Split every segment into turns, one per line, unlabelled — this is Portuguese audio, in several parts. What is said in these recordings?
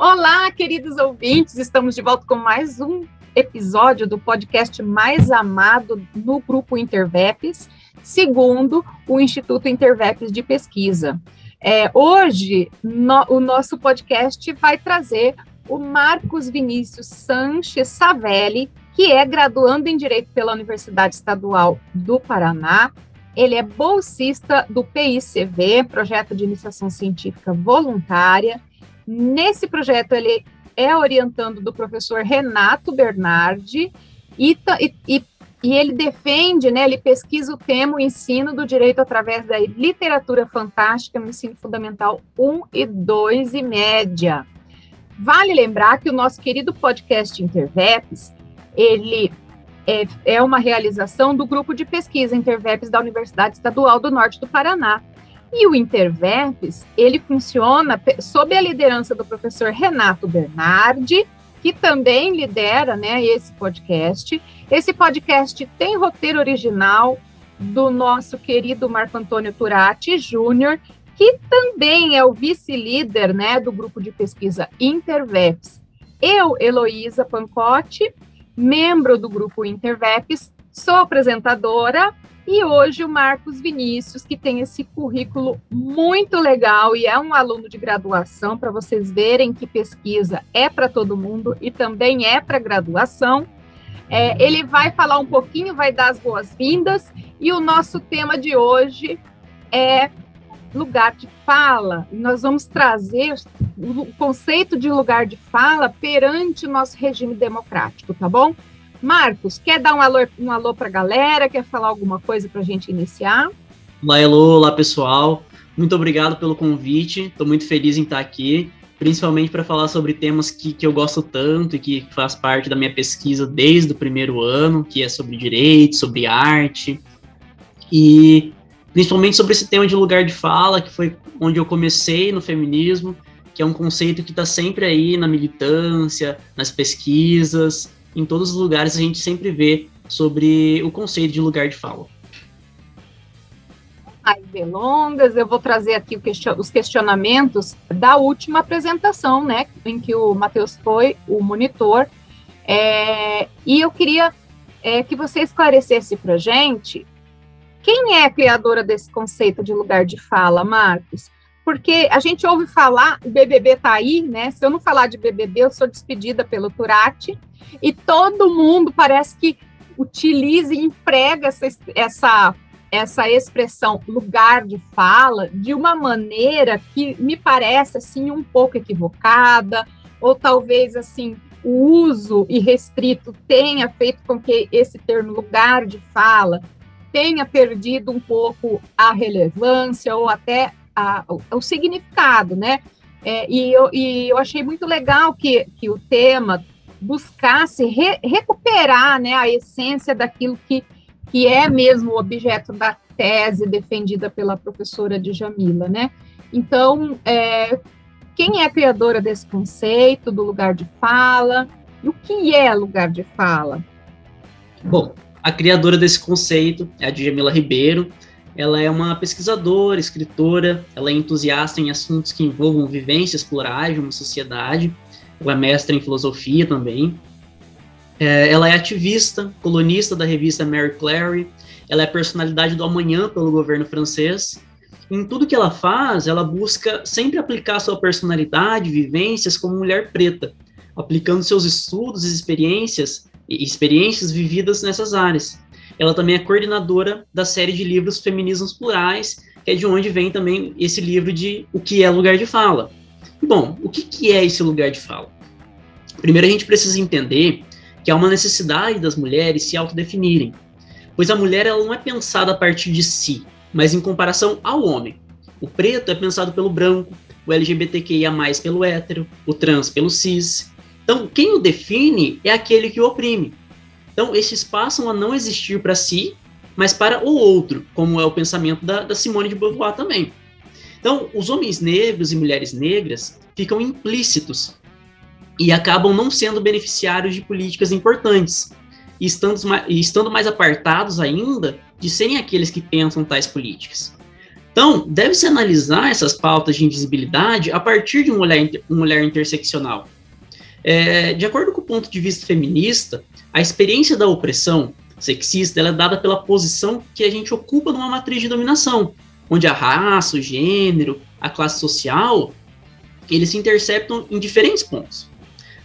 Olá, queridos ouvintes, estamos de volta com mais um episódio do podcast mais amado no grupo Interveps, segundo o Instituto Interveps de Pesquisa. É, hoje, no, o nosso podcast vai trazer o Marcos Vinícius Sanches Savelli, que é graduando em Direito pela Universidade Estadual do Paraná. Ele é bolsista do PICV, Projeto de Iniciação Científica Voluntária. Nesse projeto, ele é orientando do professor Renato Bernardi e, e, e ele defende, né, ele pesquisa o tema o ensino do direito através da literatura fantástica no ensino fundamental 1 e 2 e média. Vale lembrar que o nosso querido podcast Interveps, ele é, é uma realização do grupo de pesquisa Interveps da Universidade Estadual do Norte do Paraná, e o Interveps, ele funciona sob a liderança do professor Renato Bernardi, que também lidera né, esse podcast. Esse podcast tem roteiro original do nosso querido Marco Antônio Turati Júnior, que também é o vice-líder né, do grupo de pesquisa Interveps. Eu, Heloísa Pancotti, membro do grupo Interveps, sou apresentadora e hoje o Marcos Vinícius, que tem esse currículo muito legal e é um aluno de graduação, para vocês verem que pesquisa é para todo mundo e também é para graduação. É, ele vai falar um pouquinho, vai dar as boas-vindas, e o nosso tema de hoje é lugar de fala. Nós vamos trazer o conceito de lugar de fala perante o nosso regime democrático, tá bom? Marcos, quer dar um alô, um alô para a galera? Quer falar alguma coisa para a gente iniciar?
Olá, Elô, olá pessoal. Muito obrigado pelo convite. Estou muito feliz em estar aqui, principalmente para falar sobre temas que, que eu gosto tanto e que faz parte da minha pesquisa desde o primeiro ano, que é sobre direito, sobre arte. E principalmente sobre esse tema de lugar de fala, que foi onde eu comecei no feminismo, que é um conceito que está sempre aí na militância, nas pesquisas, em todos os lugares a gente sempre vê sobre o conceito de lugar de fala.
Mais delongas, eu vou trazer aqui os questionamentos da última apresentação, né, em que o Matheus foi o monitor, é, e eu queria é, que você esclarecesse para gente quem é a criadora desse conceito de lugar de fala, Marcos? Porque a gente ouve falar, o BBB está aí, né? Se eu não falar de BBB, eu sou despedida pelo Turati, e todo mundo parece que utiliza e emprega essa, essa, essa expressão lugar de fala de uma maneira que me parece assim um pouco equivocada, ou talvez assim o uso irrestrito tenha feito com que esse termo lugar de fala tenha perdido um pouco a relevância ou até a, o, o significado, né? É, e, eu, e eu achei muito legal que, que o tema buscasse re, recuperar né, a essência daquilo que, que é mesmo o objeto da tese defendida pela professora Djamila, né? Então, é, quem é a criadora desse conceito do lugar de fala? E o que é lugar de fala?
Bom, a criadora desse conceito é a Djamila Ribeiro. Ela é uma pesquisadora, escritora, ela é entusiasta em assuntos que envolvam vivências plurais de uma sociedade ela é mestra em filosofia também. É, ela é ativista, colunista da revista Mary Clary, ela é personalidade do amanhã pelo governo francês. Em tudo que ela faz, ela busca sempre aplicar sua personalidade, vivências como mulher preta, aplicando seus estudos e experiências e experiências vividas nessas áreas. Ela também é coordenadora da série de livros Feminismos Plurais, que é de onde vem também esse livro de O que é lugar de fala. Bom, o que, que é esse lugar de fala? Primeiro, a gente precisa entender que há uma necessidade das mulheres se autodefinirem, pois a mulher ela não é pensada a partir de si, mas em comparação ao homem. O preto é pensado pelo branco, o LGBTQIA+, pelo hétero, o trans pelo cis. Então, quem o define é aquele que o oprime. Então, esses passam a não existir para si, mas para o outro, como é o pensamento da, da Simone de Beauvoir também. Então, os homens negros e mulheres negras ficam implícitos e acabam não sendo beneficiários de políticas importantes, e estando, e estando mais apartados ainda de serem aqueles que pensam tais políticas. Então, deve-se analisar essas pautas de invisibilidade a partir de um olhar, um olhar interseccional. É, de acordo com o ponto de vista feminista, a experiência da opressão sexista é dada pela posição que a gente ocupa numa matriz de dominação, onde a raça, o gênero, a classe social, eles se interceptam em diferentes pontos.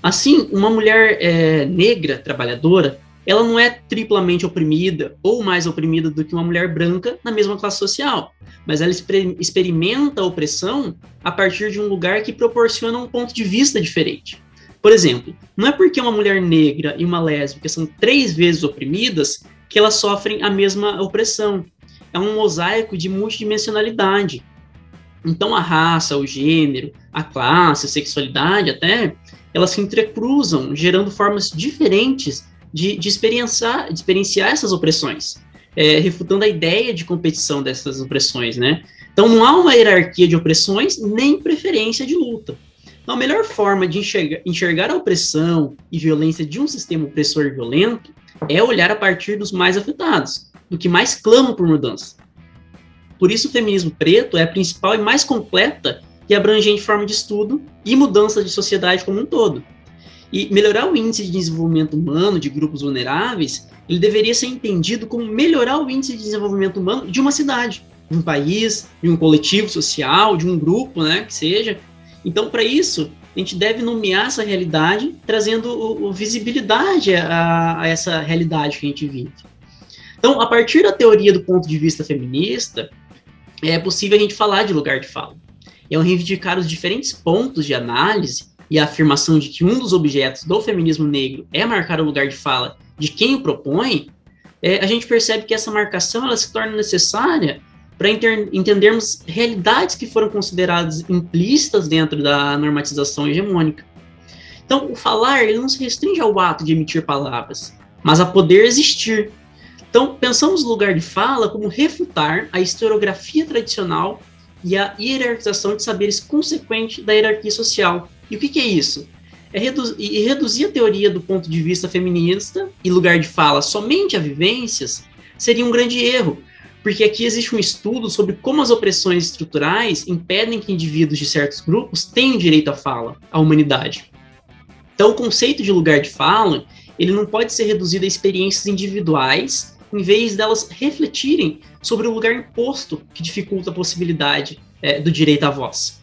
Assim, uma mulher é, negra, trabalhadora, ela não é triplamente oprimida ou mais oprimida do que uma mulher branca na mesma classe social, mas ela experimenta a opressão a partir de um lugar que proporciona um ponto de vista diferente. Por exemplo, não é porque uma mulher negra e uma lésbica são três vezes oprimidas que elas sofrem a mesma opressão. É um mosaico de multidimensionalidade. Então, a raça, o gênero, a classe, a sexualidade, até, elas se entrecruzam, gerando formas diferentes de, de, experienciar, de experienciar essas opressões, é, refutando a ideia de competição dessas opressões, né? Então, não há uma hierarquia de opressões nem preferência de luta. Então, a melhor forma de enxergar, enxergar a opressão e violência de um sistema opressor e violento é olhar a partir dos mais afetados, do que mais clamam por mudança. Por isso, o feminismo preto é a principal e mais completa e abrangente forma de estudo e mudança de sociedade como um todo. E melhorar o índice de desenvolvimento humano de grupos vulneráveis, ele deveria ser entendido como melhorar o índice de desenvolvimento humano de uma cidade, de um país, de um coletivo social, de um grupo, né, que seja, então, para isso, a gente deve nomear essa realidade, trazendo o, o visibilidade a, a, essa realidade que a gente vive. Então, a partir da teoria do ponto de vista feminista, é possível a gente falar de lugar de fala. É um reivindicar os diferentes pontos de análise e a afirmação de que um dos objetos do feminismo negro é marcar o lugar de fala de quem o propõe, é, a gente percebe que essa marcação ela se torna necessária para entendermos realidades que foram consideradas implícitas dentro da normatização hegemônica. Então, o falar ele não se restringe ao ato de emitir palavras, mas a poder existir. Então, pensamos o lugar de fala como refutar a historiografia tradicional e a hierarquização de saberes consequente da hierarquia social. E o que, que é isso? É e reduzir a teoria do ponto de vista feminista e lugar de fala somente a vivências seria um grande erro, porque aqui existe um estudo sobre como as opressões estruturais impedem que indivíduos de certos grupos tenham direito à fala, à humanidade. Então, o conceito de lugar de fala, ele não pode ser reduzido a experiências individuais, em vez delas refletirem sobre o lugar imposto que dificulta a possibilidade é, do direito à voz.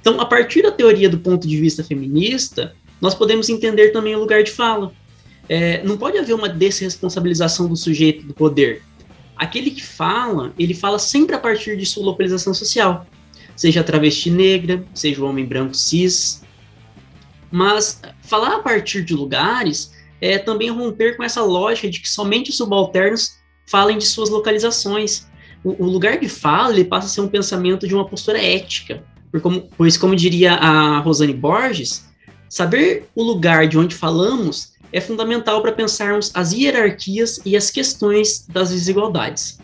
Então, a partir da teoria do ponto de vista feminista, nós podemos entender também o lugar de fala. É, não pode haver uma desresponsabilização do sujeito do poder, aquele que fala, ele fala sempre a partir de sua localização social, seja a travesti negra, seja o homem branco cis. Mas falar a partir de lugares é também romper com essa lógica de que somente os subalternos falem de suas localizações. O, o lugar de fala ele passa a ser um pensamento de uma postura ética, como, pois, como diria a Rosane Borges, saber o lugar de onde falamos é fundamental para pensarmos as hierarquias e as questões das desigualdades.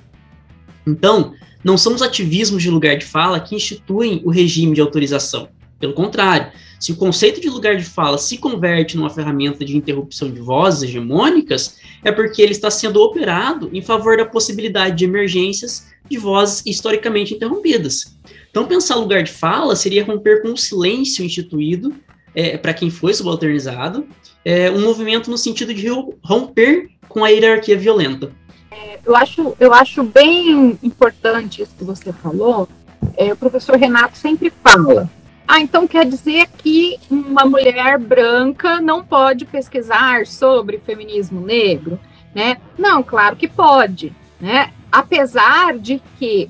Então, não são os ativismos de lugar de fala que instituem o regime de autorização. Pelo contrário, se o conceito de lugar de fala se converte numa ferramenta de interrupção de vozes hegemônicas, é porque ele está sendo operado em favor da possibilidade de emergências de vozes historicamente interrompidas. Então, pensar lugar de fala seria romper com o silêncio instituído é, para quem foi subalternizado é, um movimento no sentido de romper com a hierarquia violenta.
Eu, acho, eu acho bem importante isso que você falou. É, o professor Renato sempre fala. Ah, então quer dizer que uma mulher branca não pode pesquisar sobre feminismo negro, né? Não, claro que pode, né? Apesar de que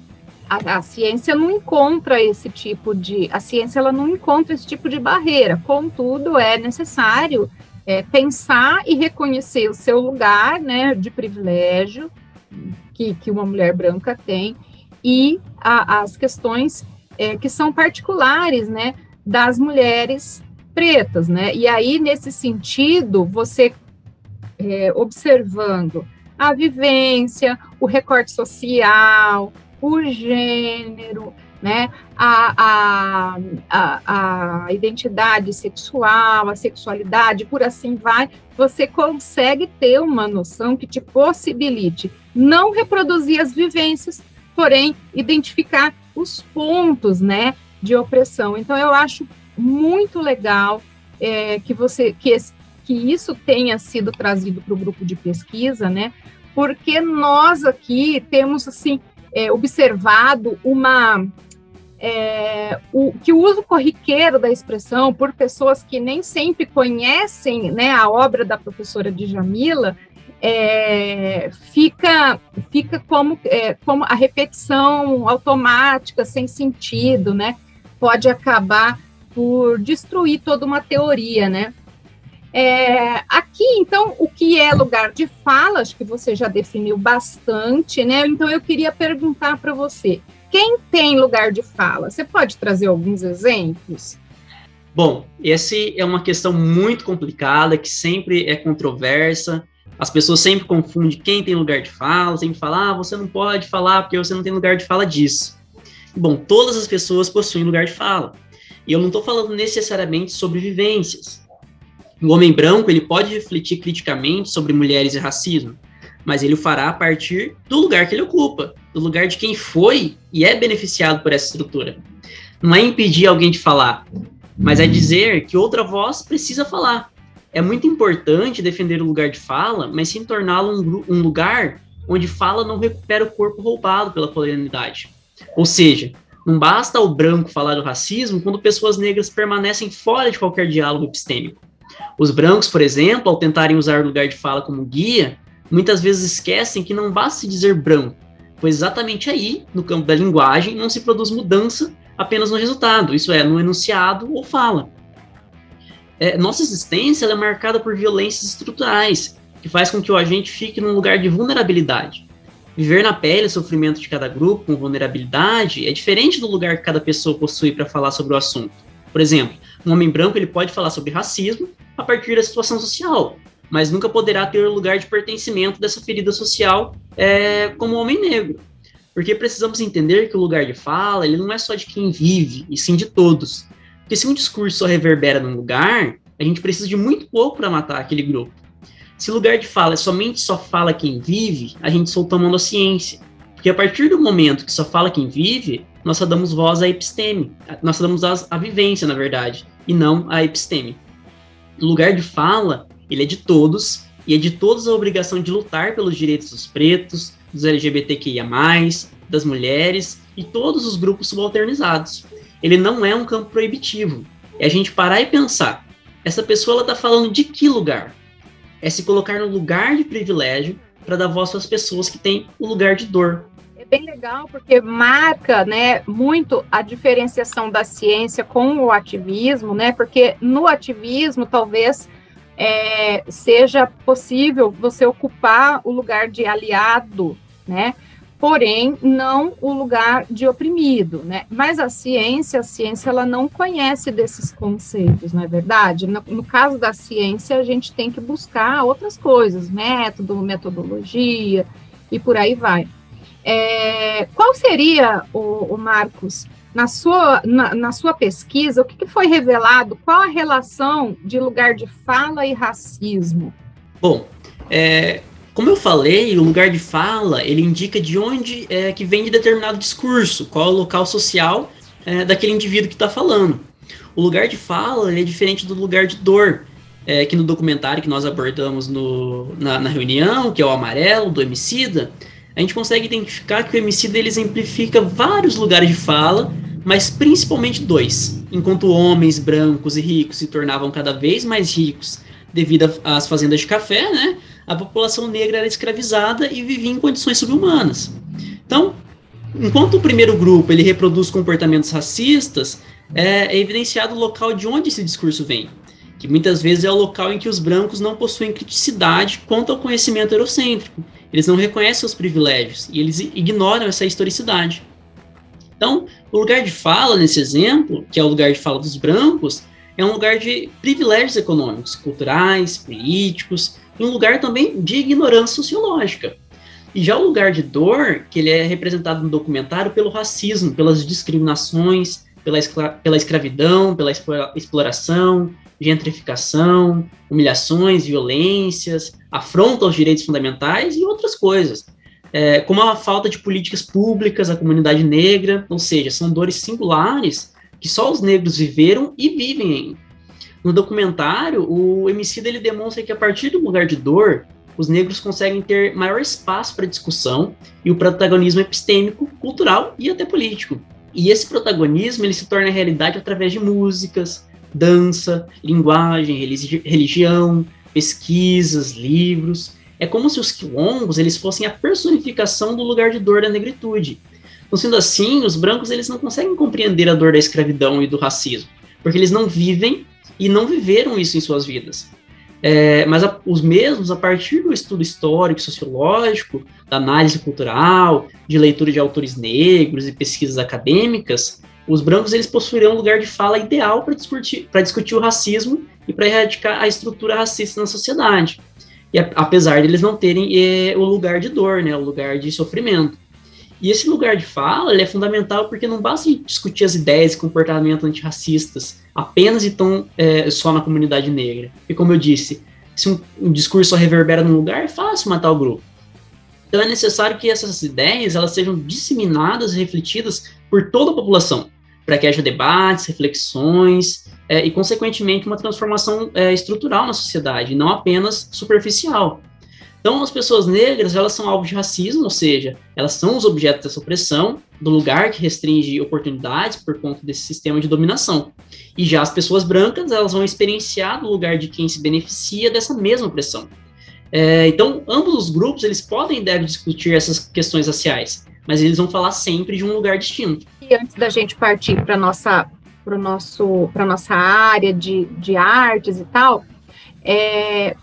a, a, ciência não encontra esse tipo de a ciência ela não encontra esse tipo de barreira. Contudo, é necessário é, pensar e reconhecer o seu lugar né, de privilégio que, que uma mulher branca tem e a, as questões é, que são particulares né, das mulheres pretas. Né? E aí, nesse sentido, você é, observando a vivência, o recorte social, o gênero, né? A, a, a, a, identidade sexual, a sexualidade, por assim vai, você consegue ter uma noção que te possibilite não reproduzir as vivências porém identificar os pontos, né, de opressão. Então eu acho muito legal é, que você que, que isso tenha sido trazido para o grupo de pesquisa, né? Porque nós aqui temos assim é, observado uma é, o, que o uso corriqueiro da expressão por pessoas que nem sempre conhecem né, a obra da professora Djamila é, fica, fica como, é, como a repetição automática, sem sentido, né? Pode acabar por destruir toda uma teoria, né? É, aqui, então, o que é lugar de fala, acho que você já definiu bastante, né? Então, eu queria perguntar para você, quem tem lugar de fala? Você pode trazer alguns exemplos?
Bom, essa é uma questão muito complicada, que sempre é controversa, as pessoas sempre confundem quem tem lugar de fala, sempre falam, ah, você não pode falar porque você não tem lugar de fala disso. Bom, todas as pessoas possuem lugar de fala. E eu não estou falando necessariamente sobre vivências. O homem branco ele pode refletir criticamente sobre mulheres e racismo, mas ele o fará a partir do lugar que ele ocupa, do lugar de quem foi e é beneficiado por essa estrutura. Não é impedir alguém de falar, mas é dizer que outra voz precisa falar é muito importante defender o lugar de fala, mas sim torná-lo um, um, lugar onde fala não recupera o corpo roubado pela colonialidade. Ou seja, não basta o branco falar do racismo quando pessoas negras permanecem fora de qualquer diálogo epistêmico. Os brancos, por exemplo, ao tentarem usar o lugar de fala como guia, muitas vezes esquecem que não basta dizer branco, pois exatamente aí, no campo da linguagem, não se produz mudança apenas no resultado, isso é, no enunciado ou fala é, nossa existência é marcada por violências estruturais, que faz com que o agente fique num lugar de vulnerabilidade. Viver na pele o sofrimento de cada grupo com vulnerabilidade é diferente do lugar que cada pessoa possui para falar sobre o assunto. Por exemplo, um homem branco ele pode falar sobre racismo a partir da situação social, mas nunca poderá ter lugar de pertencimento dessa ferida social é, como homem negro. Porque precisamos entender que o lugar de fala ele não é só de quem vive, e sim de todos. Porque se um discurso só reverbera num lugar, a gente precisa de muito pouco para matar aquele grupo. Se lugar de fala é somente só fala quem vive, a gente solta a ciência. Porque a partir do momento que só fala quem vive, nós só damos voz à episteme. Nós só damos à vivência, na verdade, e não à episteme. Lugar de fala, ele é de todos, e é de todos a obrigação de lutar pelos direitos dos pretos, dos LGBTQIA+, das mulheres e todos os grupos subalternizados ele não é um campo proibitivo. É a gente parar e pensar, essa pessoa ela tá falando de que lugar? É se colocar no lugar de privilégio para dar voz às pessoas que têm o lugar de dor.
É bem legal porque marca, né, muito a diferenciação da ciência com o ativismo, né? Porque no ativismo talvez é, seja possível você ocupar o lugar de aliado, né? porém não o lugar de oprimido, né? Mas a ciência, a ciência ela não conhece desses conceitos, não é verdade? No, no caso da ciência, a gente tem que buscar outras coisas, método, metodologia e por aí vai. É, qual seria, o, o Marcos, na sua, na, na, sua pesquisa, o que, que foi revelado? Qual a relação de lugar de fala e racismo?
Bom, é, como eu falei, o lugar de fala, ele indica de onde é que vem de determinado discurso, qual é o local social é, daquele indivíduo que está falando. O lugar de fala é diferente do lugar de dor, é, que no documentário que nós abordamos no, na, na, reunião, que é o amarelo, do Emicida, a gente consegue identificar que o Emicida ele exemplifica vários lugares de fala, mas principalmente dois. Enquanto homens brancos e ricos se tornavam cada vez mais ricos devido às fazendas de café, né? a população negra era escravizada e vivia em condições subhumanas. Então, enquanto o primeiro grupo ele reproduz comportamentos racistas, é, é evidenciado o local de onde esse discurso vem, que muitas vezes é o local em que os brancos não possuem criticidade quanto ao conhecimento eurocêntrico. Eles não reconhecem os privilégios e eles ignoram essa historicidade. Então, o lugar de fala nesse exemplo, que é o lugar de fala dos brancos, é um lugar de privilégios econômicos, culturais, políticos, um lugar também de ignorância sociológica. E já o lugar de dor, que ele é representado no documentário pelo racismo, pelas discriminações, pela, escra pela escravidão, pela exploração, gentrificação, humilhações, violências, afronta aos direitos fundamentais e outras coisas. é, como a falta de políticas públicas à comunidade negra, ou seja, são dores singulares que só os negros viveram e vivem. No documentário, o MC dele demonstra que a partir do lugar de dor, os negros conseguem ter maior espaço para discussão e o protagonismo epistêmico, cultural e até político. E esse protagonismo ele se torna realidade através de músicas, dança, linguagem, religião, pesquisas, livros. É como se os quilombos eles fossem a personificação do lugar de dor da negritude. Então, sendo assim, os brancos eles não conseguem compreender a dor da escravidão e do racismo, porque eles não vivem e não viveram isso em suas vidas. É, mas a, os mesmos, a partir do estudo histórico, sociológico, da análise cultural, de leitura de autores negros e pesquisas acadêmicas, os brancos eles possuirão um lugar de fala ideal para discutir, discutir o racismo e para erradicar a estrutura racista na sociedade. E a, apesar de eles não terem é, o lugar de dor, né, o lugar de sofrimento. E esse lugar de fala é fundamental porque não basta discutir as ideias e comportamentos antirracistas apenas e tão é, só na comunidade negra. E como eu disse, se um, um discurso só reverbera num lugar, é fácil matar o grupo. Então é necessário que essas ideias elas sejam disseminadas e refletidas por toda a população, para que haja debates, reflexões é, e, consequentemente, uma transformação é, estrutural na sociedade, não apenas superficial. Então, as pessoas negras, elas são alvo de racismo, ou seja, elas são os objetos dessa opressão, do lugar que restringe oportunidades por conta desse sistema de dominação. E já as pessoas brancas, elas vão experienciar do lugar de quem se beneficia dessa mesma opressão. É, então, ambos os grupos, eles podem e devem discutir essas questões raciais, mas eles vão falar sempre de um lugar distinto.
Antes da gente partir para nossa para nosso para nossa área de, de artes e tal, é,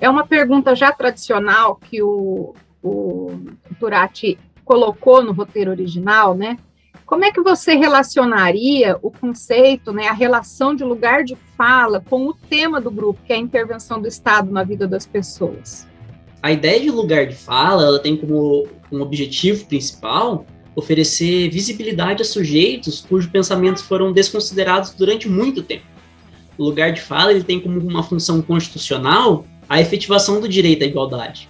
é uma pergunta já tradicional que o, o Turati colocou no roteiro original, né? Como é que você relacionaria o conceito, né, a relação de lugar de fala com o tema do grupo, que é a intervenção do Estado na vida das pessoas?
A ideia de lugar de fala, ela tem como um objetivo principal oferecer visibilidade a sujeitos cujos pensamentos foram desconsiderados durante muito tempo. O lugar de fala ele tem como uma função constitucional a efetivação do direito à igualdade.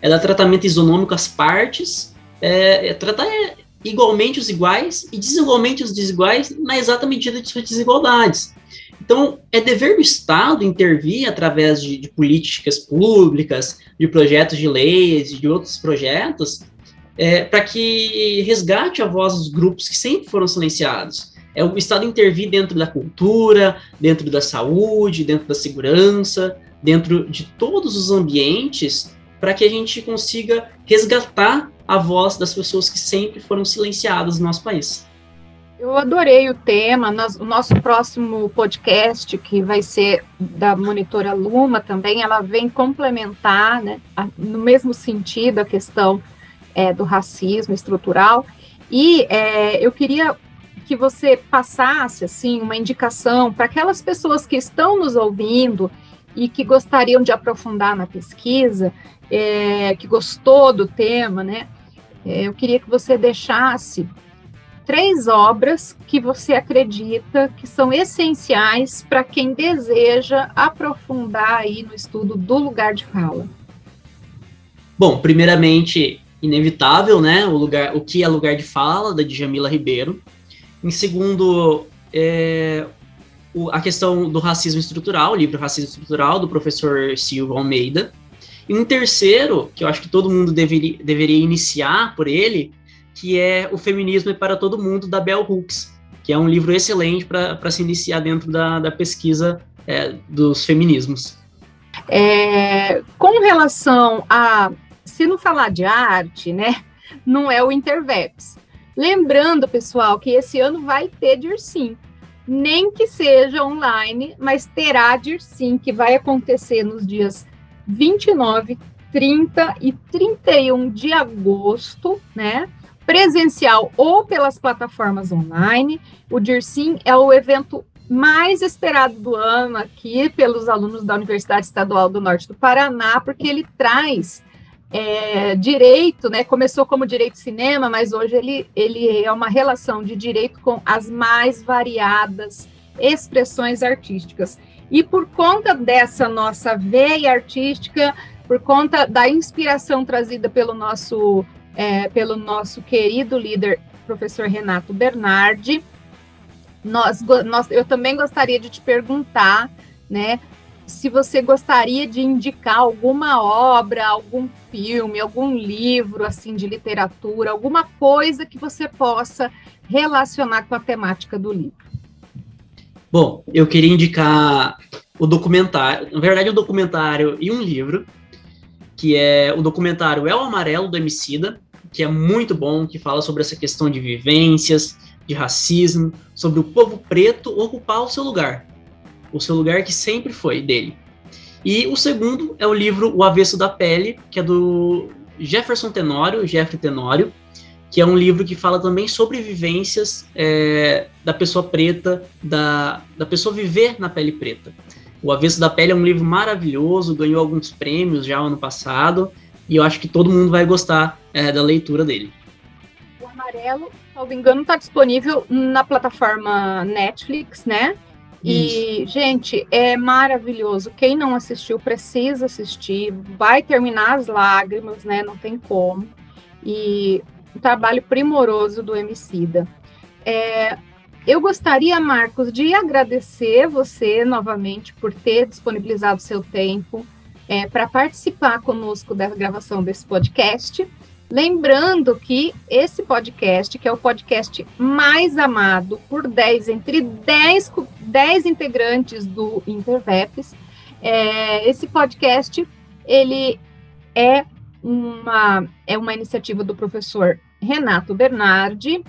É dar tratamento isonômico às partes, é, é tratar igualmente os iguais e desigualmente os desiguais na exata medida de suas desigualdades. Então, é dever do Estado intervir através de, de políticas públicas, de projetos de leis de outros projetos, é, para que resgate a voz dos grupos que sempre foram silenciados. É o Estado intervir dentro da cultura, dentro da saúde, dentro da segurança, dentro de todos os ambientes para que a gente consiga resgatar a voz das pessoas que sempre foram silenciadas no nosso país.
Eu adorei o tema. o nosso próximo podcast, que vai ser da monitora Luma também, ela vem complementar, né, a, no mesmo sentido, a questão é, do racismo estrutural. E é, eu queria que você passasse assim uma indicação para aquelas pessoas que estão nos ouvindo e que gostariam de aprofundar na pesquisa, é, que gostou do tema, né? É, eu queria que você deixasse três obras que você acredita que são essenciais para quem deseja aprofundar aí no estudo do lugar de fala.
Bom, primeiramente, inevitável, né? O lugar, o que é lugar de fala da Djamila Ribeiro. Em segundo, é, o, a questão do racismo estrutural, o livro Racismo Estrutural, do professor Silva Almeida. E um terceiro, que eu acho que todo mundo deveria, deveria iniciar por ele, que é O Feminismo é para Todo Mundo, da Bell Hooks, que é um livro excelente para se iniciar dentro da, da pesquisa é, dos feminismos.
É, com relação a, se não falar de arte, né, não é o Interveps. Lembrando, pessoal, que esse ano vai ter Dircim nem que seja online, mas terá sim, que vai acontecer nos dias 29, 30 e 31 de agosto, né? Presencial ou pelas plataformas online. O DIRSIM é o evento mais esperado do ano aqui pelos alunos da Universidade Estadual do Norte do Paraná, porque ele traz é, direito, né? Começou como direito cinema, mas hoje ele, ele é uma relação de direito com as mais variadas expressões artísticas. E por conta dessa nossa veia artística, por conta da inspiração trazida pelo nosso, é, pelo nosso querido líder, professor Renato Bernardi. Nós, nós, eu também gostaria de te perguntar, né, se você gostaria de indicar alguma obra, algum filme, algum livro assim de literatura, alguma coisa que você possa relacionar com a temática do livro.
Bom, eu queria indicar o documentário, na verdade, um documentário e um livro, que é o documentário É o Amarelo do Emicida, que é muito bom, que fala sobre essa questão de vivências, de racismo, sobre o povo preto ocupar o seu lugar, o seu lugar que sempre foi dele. E o segundo é o livro O Avesso da Pele, que é do Jefferson Tenório, Jeffrey Tenório, que é um livro que fala também sobre vivências é, da pessoa preta, da, da pessoa viver na pele preta. O Avesso da Pele é um livro maravilhoso, ganhou alguns prêmios já ano passado, e eu acho que todo mundo vai gostar é, da leitura dele.
O Amarelo, não engano, está disponível na plataforma Netflix, né? E, Isso. gente, é maravilhoso. Quem não assistiu, precisa assistir. Vai terminar as lágrimas, né? Não tem como. E um trabalho primoroso do Emicida. É, eu gostaria, Marcos, de agradecer você novamente por ter disponibilizado seu tempo é, para participar conosco da gravação desse podcast. Lembrando que esse podcast, que é o podcast mais amado por 10, entre 10, 10 integrantes do Interveps, é, esse podcast, ele é uma, é uma iniciativa do professor Renato Bernardi,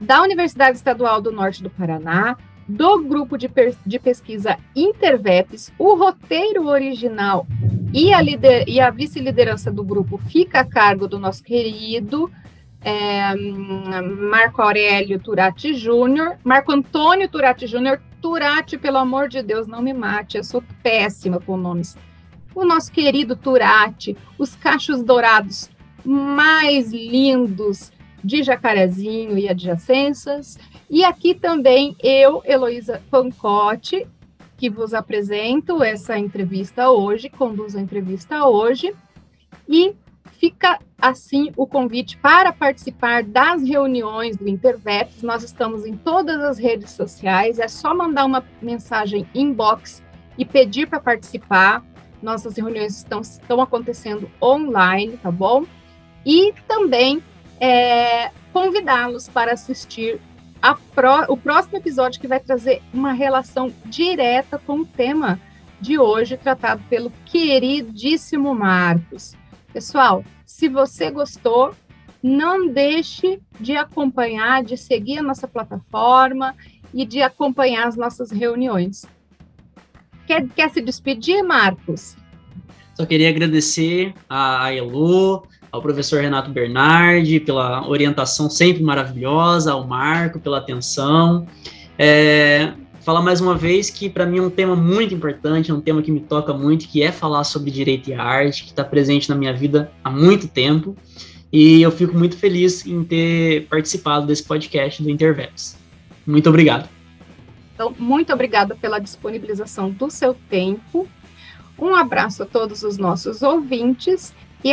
da Universidade Estadual do Norte do Paraná, do grupo de, de pesquisa Interveps, o roteiro original e a, e a vice-liderança do grupo fica a cargo do nosso querido é, Marco Aurélio Turati Júnior, Marco Antônio Turati Júnior, Turati, pelo amor de Deus, não me mate, eu sou péssima com nomes o nosso querido Turati, os cachos dourados mais lindos de Jacarezinho e adjacências. E aqui também eu, Heloísa Pancotti, que vos apresento essa entrevista hoje, conduzo a entrevista hoje. E fica assim o convite para participar das reuniões do Interveps. Nós estamos em todas as redes sociais, é só mandar uma mensagem inbox e pedir para participar. Nossas reuniões estão, estão acontecendo online, tá bom? E também é, convidá-los para assistir pro, o próximo episódio que vai trazer uma relação direta com o tema de hoje, tratado pelo queridíssimo Marcos. Pessoal, se você gostou, não deixe de acompanhar, de seguir a nossa plataforma e de acompanhar as nossas reuniões. Quer, quer se despedir, Marcos?
Só queria agradecer a Elo, ao professor Renato Bernardi pela orientação sempre maravilhosa, ao Marco pela atenção. É, falar mais uma vez que para mim é um tema muito importante, é um tema que me toca muito, que é falar sobre direito e arte, que está presente na minha vida há muito tempo. E eu fico muito feliz em ter participado desse podcast do Interveps. Muito obrigado.
Então, muito obrigada pela disponibilização do seu tempo. Um abraço a todos os nossos ouvintes e